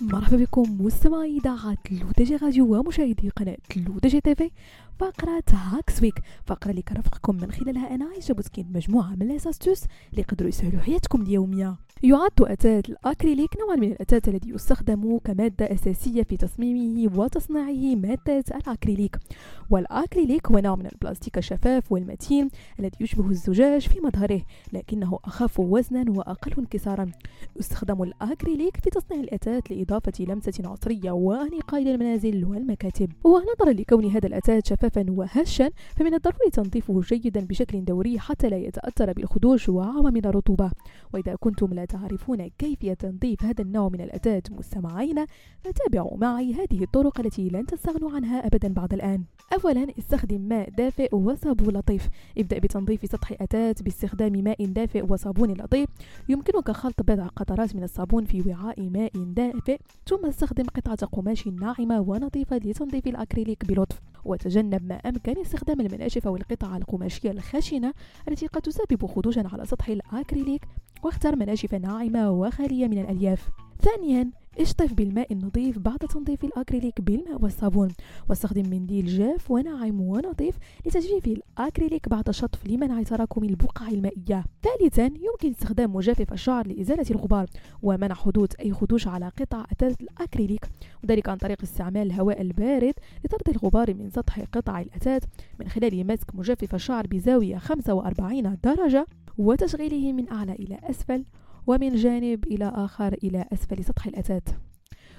مرحبا بكم مستمعي إذاعة L'ODJ Radio ومشاهدي قناة L'ODJ TV. فقرة Hacks Week فقرة اللي كرفقكم من خلالها أنا عايشة بوسكين مجموعة من ال astuces اللي يقدروا يسهلوا حياتكم اليومية. يعد أثاث الأكريليك نوعا من الأثاث الذي يستخدم كمادة أساسية في تصميمه وتصنيعه مادة الأكريليك. والأكريليك هو نوع من البلاستيك الشفاف والمتين الذي يشبه الزجاج في مظهره لكنه أخف وزنا وأقل انكسارا. يستخدم الأكريليك في تصنيع الأتات لإضافة لمسة عصرية وأنيقة إلى المنازل والمكاتب. ونظرا لكون هذا الأتات شفافا وهشا فمن الضروري تنظيفه جيدا بشكل دوري حتى لا يتأثر بالخدوش وعوامل الرطوبة. وإذا كنتم لا تعرفون كيفية تنظيف هذا النوع من الأتات مستمعين فتابعوا معي هذه الطرق التي لن تستغنوا عنها أبدا بعد الآن. أولا استخدم ماء دافئ وصابون لطيف. ابدأ بتنظيف سطح أتات باستخدام ماء دافئ وصابون لطيف. يمكنك خلط بضع قطرات من الصابون في وعاء ماء دافئ ثم استخدم قطعة قماش ناعمة ونظيفة لتنظيف الأكريليك بلطف. وتجنب ما أمكن استخدام المناشف أو القطع القماشية الخشنة التي قد تسبب خدوشا على سطح الأكريليك واختر مناشف ناعمة وخالية من الألياف. ثانيا اشطف بالماء النظيف بعد تنظيف الأكريليك بالماء والصابون. واستخدم منديل جاف وناعم ونظيف لتجفيف الأكريليك بعد شطف لمنع تراكم البقع المائية. ثالثا يمكن استخدام مجفف الشعر لإزالة الغبار ومنع حدوث أي خدوش على قطع أثاث الأكريليك وذلك عن طريق استعمال الهواء البارد لطرد الغبار من سطح قطع الأثاث من خلال مسك مجفف الشعر بزاوية 45 درجة وتشغيله من أعلى إلى أسفل. ومن جانب إلى آخر إلى أسفل سطح الأثاث.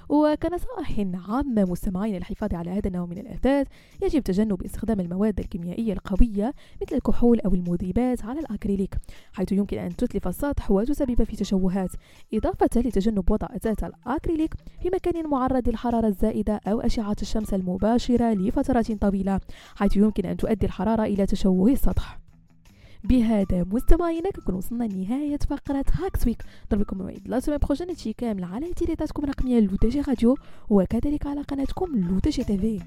وكنصائح عامة مستمعين للحفاظ على هذا النوع من الأثاث يجب تجنب استخدام المواد الكيميائية القوية مثل الكحول أو المذيبات على الأكريليك حيث يمكن أن تتلف السطح وتسبب في تشوهات إضافة لتجنب وضع أثاث الأكريليك في مكان معرض للحرارة الزائدة أو أشعة الشمس المباشرة لفترات طويلة حيث يمكن أن تؤدي الحرارة إلى تشوه السطح. بهذا مستمعينا كنكون وصلنا لنهاية فقرة Hacks Week ضربكم موعد la semaine prochaine هادشي كامل على تيليتاتكم الرقمية L'ODJ Radio وكذلك على قناتكم L'ODJ TV.